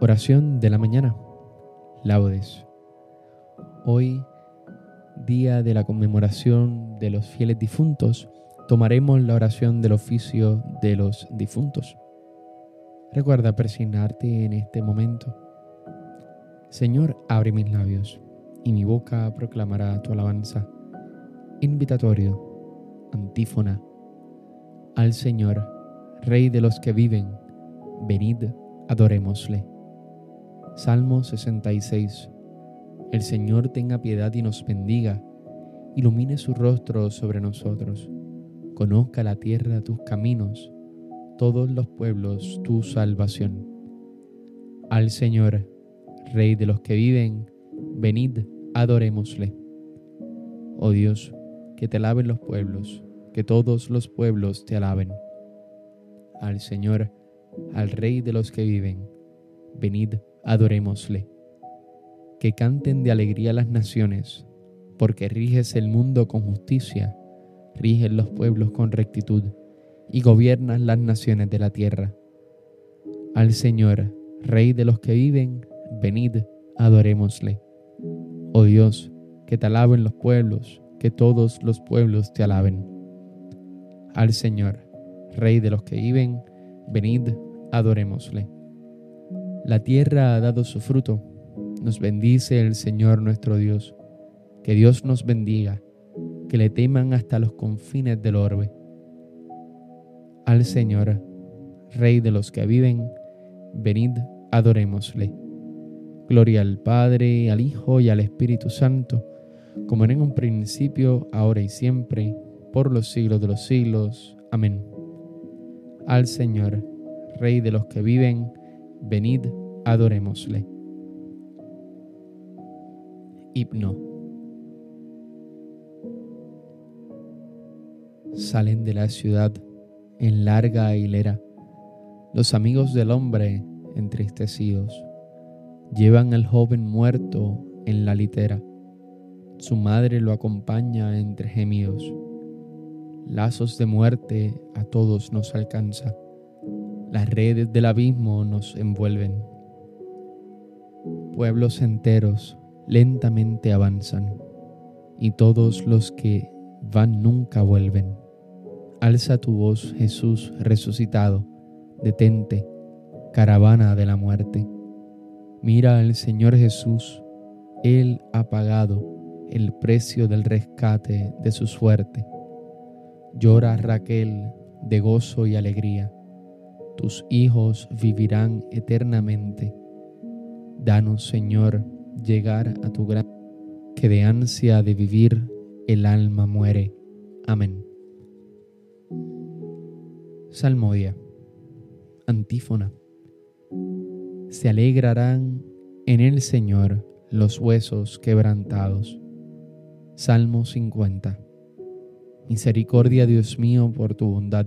Oración de la mañana. Laudes. Hoy, día de la conmemoración de los fieles difuntos, tomaremos la oración del oficio de los difuntos. Recuerda persignarte en este momento. Señor, abre mis labios y mi boca proclamará tu alabanza. Invitatorio, antífona. Al Señor, Rey de los que viven, venid, adorémosle. Salmo 66. El Señor tenga piedad y nos bendiga, ilumine su rostro sobre nosotros, conozca la tierra tus caminos, todos los pueblos tu salvación. Al Señor, Rey de los que viven, venid, adorémosle. Oh Dios, que te alaben los pueblos, que todos los pueblos te alaben. Al Señor, al Rey de los que viven, venid, adorémosle. Que canten de alegría las naciones, porque riges el mundo con justicia, riges los pueblos con rectitud, y gobiernas las naciones de la tierra. Al Señor, Rey de los que viven, venid, adorémosle. Oh Dios, que te alaben los pueblos, que todos los pueblos te alaben. Al Señor, Rey de los que viven, venid, adorémosle. La tierra ha dado su fruto, nos bendice el Señor nuestro Dios. Que Dios nos bendiga, que le teman hasta los confines del orbe. Al Señor, Rey de los que viven, venid, adorémosle. Gloria al Padre, al Hijo y al Espíritu Santo, como era en un principio, ahora y siempre, por los siglos de los siglos. Amén. Al Señor, Rey de los que viven, venid, adorémosle. Himno. Salen de la ciudad en larga hilera los amigos del hombre entristecidos. Llevan al joven muerto en la litera. Su madre lo acompaña entre gemidos. Lazos de muerte a todos nos alcanza. Las redes del abismo nos envuelven. Pueblos enteros lentamente avanzan y todos los que van nunca vuelven. Alza tu voz, Jesús resucitado, detente, caravana de la muerte. Mira al Señor Jesús, Él ha pagado el precio del rescate de su suerte. Llora Raquel de gozo y alegría, tus hijos vivirán eternamente. Danos, Señor, llegar a tu gran que de ansia de vivir el alma muere. Amén. Salmodia. Antífona. Se alegrarán en el Señor los huesos quebrantados. Salmo 50. Misericordia, Dios mío, por tu bondad,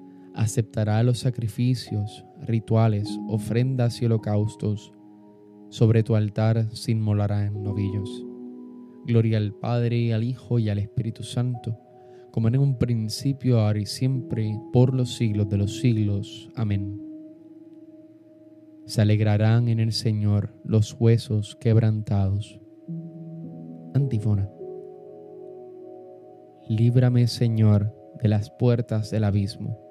aceptará los sacrificios, rituales, ofrendas y holocaustos. Sobre tu altar se inmolarán novillos. Gloria al Padre, al Hijo y al Espíritu Santo, como en un principio, ahora y siempre, por los siglos de los siglos. Amén. Se alegrarán en el Señor los huesos quebrantados Antífona. Líbrame, Señor, de las puertas del abismo.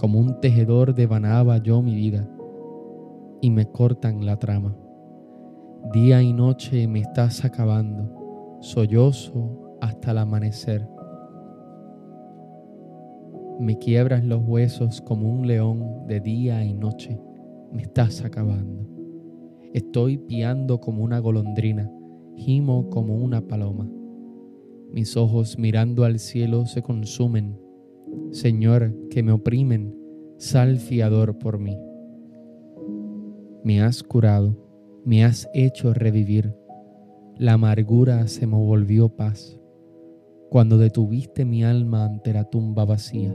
como un tejedor devanaba yo mi vida, y me cortan la trama. Día y noche me estás acabando, sollozo hasta el amanecer. Me quiebras los huesos como un león de día y noche, me estás acabando. Estoy piando como una golondrina, gimo como una paloma. Mis ojos mirando al cielo se consumen. Señor, que me oprimen, sal fiador por mí. Me has curado, me has hecho revivir. La amargura se me volvió paz. Cuando detuviste mi alma ante la tumba vacía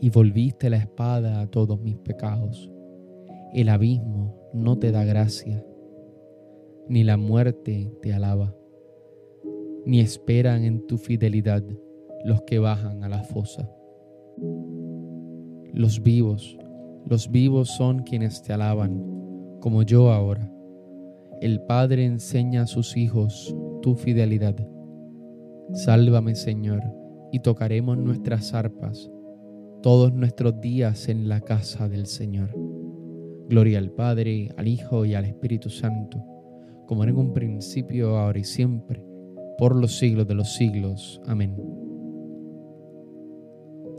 y volviste la espada a todos mis pecados el abismo no te da gracia, ni la muerte te alaba, ni esperan en tu fidelidad los que bajan a la fosa. Los vivos, los vivos son quienes te alaban, como yo ahora. El Padre enseña a sus hijos tu fidelidad. Sálvame, Señor, y tocaremos nuestras arpas todos nuestros días en la casa del Señor. Gloria al Padre, al Hijo y al Espíritu Santo, como en un principio, ahora y siempre, por los siglos de los siglos. Amén.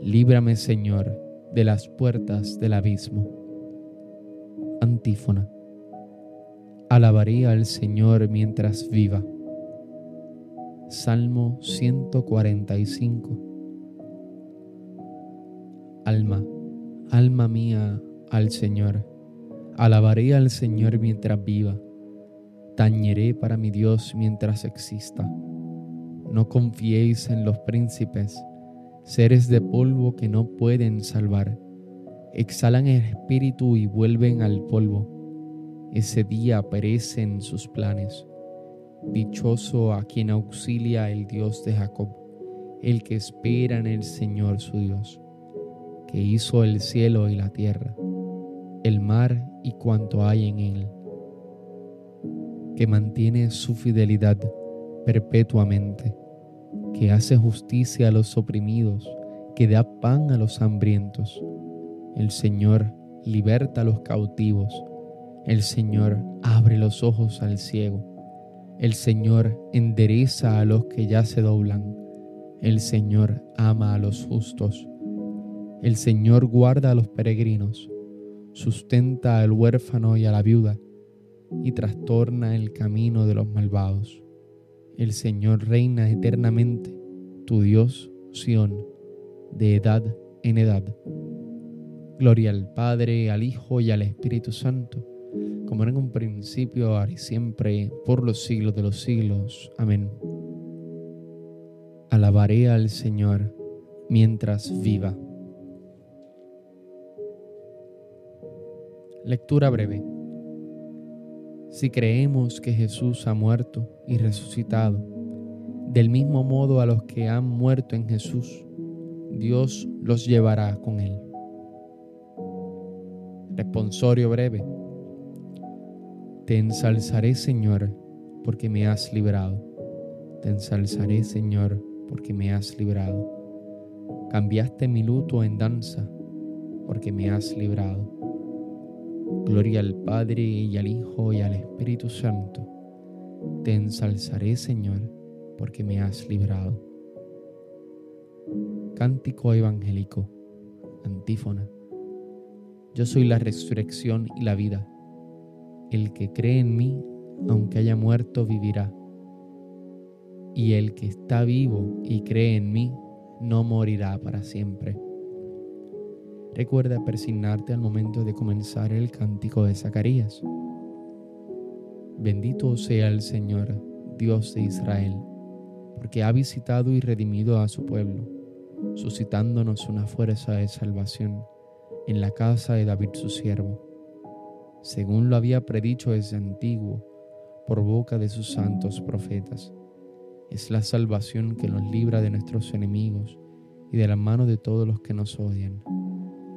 Líbrame, Señor, de las puertas del abismo. Antífona. Alabaré al Señor mientras viva. Salmo 145. Alma, alma mía, al Señor Alabaré al Señor mientras viva, tañeré para mi Dios mientras exista. No confiéis en los príncipes, seres de polvo que no pueden salvar. Exhalan el espíritu y vuelven al polvo. Ese día perecen sus planes. Dichoso a quien auxilia el Dios de Jacob, el que espera en el Señor su Dios, que hizo el cielo y la tierra el mar y cuanto hay en él, que mantiene su fidelidad perpetuamente, que hace justicia a los oprimidos, que da pan a los hambrientos. El Señor liberta a los cautivos, el Señor abre los ojos al ciego, el Señor endereza a los que ya se doblan, el Señor ama a los justos, el Señor guarda a los peregrinos sustenta al huérfano y a la viuda, y trastorna el camino de los malvados. El Señor reina eternamente, tu Dios, Sión, de edad en edad. Gloria al Padre, al Hijo y al Espíritu Santo, como era en un principio, ahora y siempre, por los siglos de los siglos. Amén. Alabaré al Señor mientras viva. Lectura breve. Si creemos que Jesús ha muerto y resucitado, del mismo modo a los que han muerto en Jesús, Dios los llevará con él. Responsorio breve. Te ensalzaré, Señor, porque me has librado. Te ensalzaré, Señor, porque me has librado. Cambiaste mi luto en danza, porque me has librado. Gloria al Padre y al Hijo y al Espíritu Santo. Te ensalzaré, Señor, porque me has librado. Cántico evangélico. Antífona. Yo soy la resurrección y la vida. El que cree en mí, aunque haya muerto, vivirá. Y el que está vivo y cree en mí, no morirá para siempre. Recuerda persignarte al momento de comenzar el cántico de Zacarías. Bendito sea el Señor, Dios de Israel, porque ha visitado y redimido a su pueblo, suscitándonos una fuerza de salvación en la casa de David su siervo, según lo había predicho desde antiguo por boca de sus santos profetas. Es la salvación que nos libra de nuestros enemigos y de la mano de todos los que nos odian.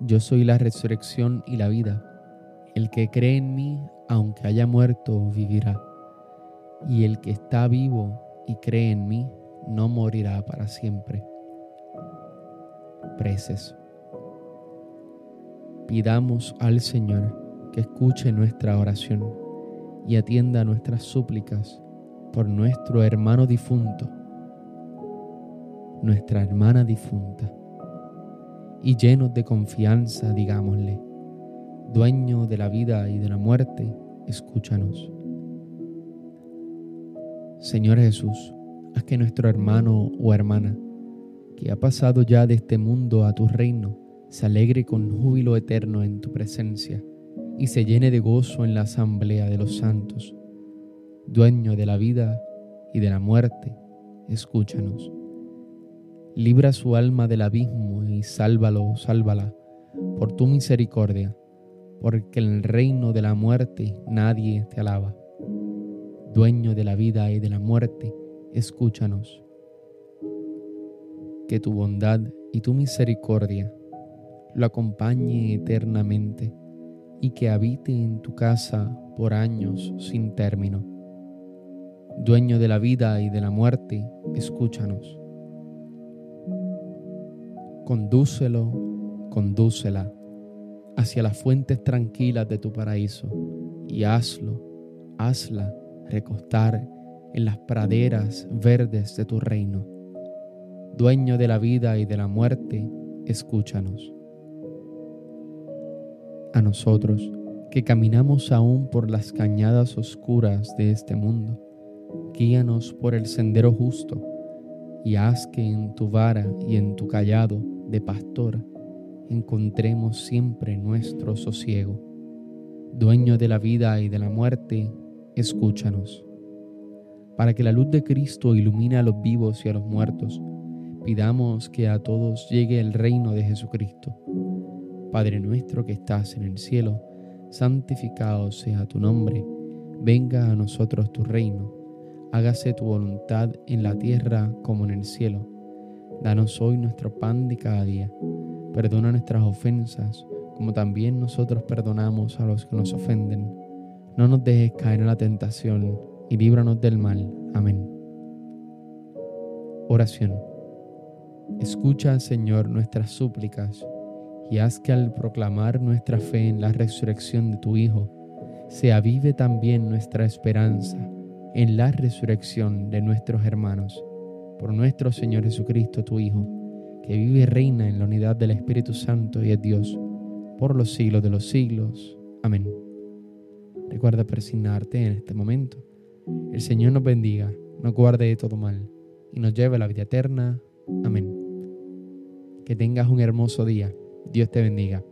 Yo soy la resurrección y la vida. El que cree en mí, aunque haya muerto, vivirá. Y el que está vivo y cree en mí, no morirá para siempre. Preces. Pidamos al Señor que escuche nuestra oración y atienda nuestras súplicas por nuestro hermano difunto, nuestra hermana difunta. Y llenos de confianza, digámosle, dueño de la vida y de la muerte, escúchanos. Señor Jesús, haz que nuestro hermano o hermana, que ha pasado ya de este mundo a tu reino, se alegre con júbilo eterno en tu presencia y se llene de gozo en la asamblea de los santos. Dueño de la vida y de la muerte, escúchanos. Libra su alma del abismo y sálvalo, sálvala, por tu misericordia, porque en el reino de la muerte nadie te alaba. Dueño de la vida y de la muerte, escúchanos. Que tu bondad y tu misericordia lo acompañe eternamente y que habite en tu casa por años sin término. Dueño de la vida y de la muerte, escúchanos. Condúcelo, condúcela hacia las fuentes tranquilas de tu paraíso y hazlo, hazla recostar en las praderas verdes de tu reino. Dueño de la vida y de la muerte, escúchanos a nosotros que caminamos aún por las cañadas oscuras de este mundo. Guíanos por el sendero justo y haz que en tu vara y en tu callado de pastor encontremos siempre nuestro sosiego. Dueño de la vida y de la muerte, escúchanos. Para que la luz de Cristo ilumine a los vivos y a los muertos, pidamos que a todos llegue el reino de Jesucristo. Padre nuestro que estás en el cielo, santificado sea tu nombre, venga a nosotros tu reino, hágase tu voluntad en la tierra como en el cielo. Danos hoy nuestro pan de cada día, perdona nuestras ofensas, como también nosotros perdonamos a los que nos ofenden. No nos dejes caer en la tentación y líbranos del mal. Amén. Oración. Escucha, Señor, nuestras súplicas y haz que al proclamar nuestra fe en la resurrección de tu Hijo, se avive también nuestra esperanza en la resurrección de nuestros hermanos. Por nuestro Señor Jesucristo, tu Hijo, que vive y reina en la unidad del Espíritu Santo y es Dios, por los siglos de los siglos. Amén. Recuerda persignarte en este momento. El Señor nos bendiga, nos guarde de todo mal y nos lleve a la vida eterna. Amén. Que tengas un hermoso día. Dios te bendiga.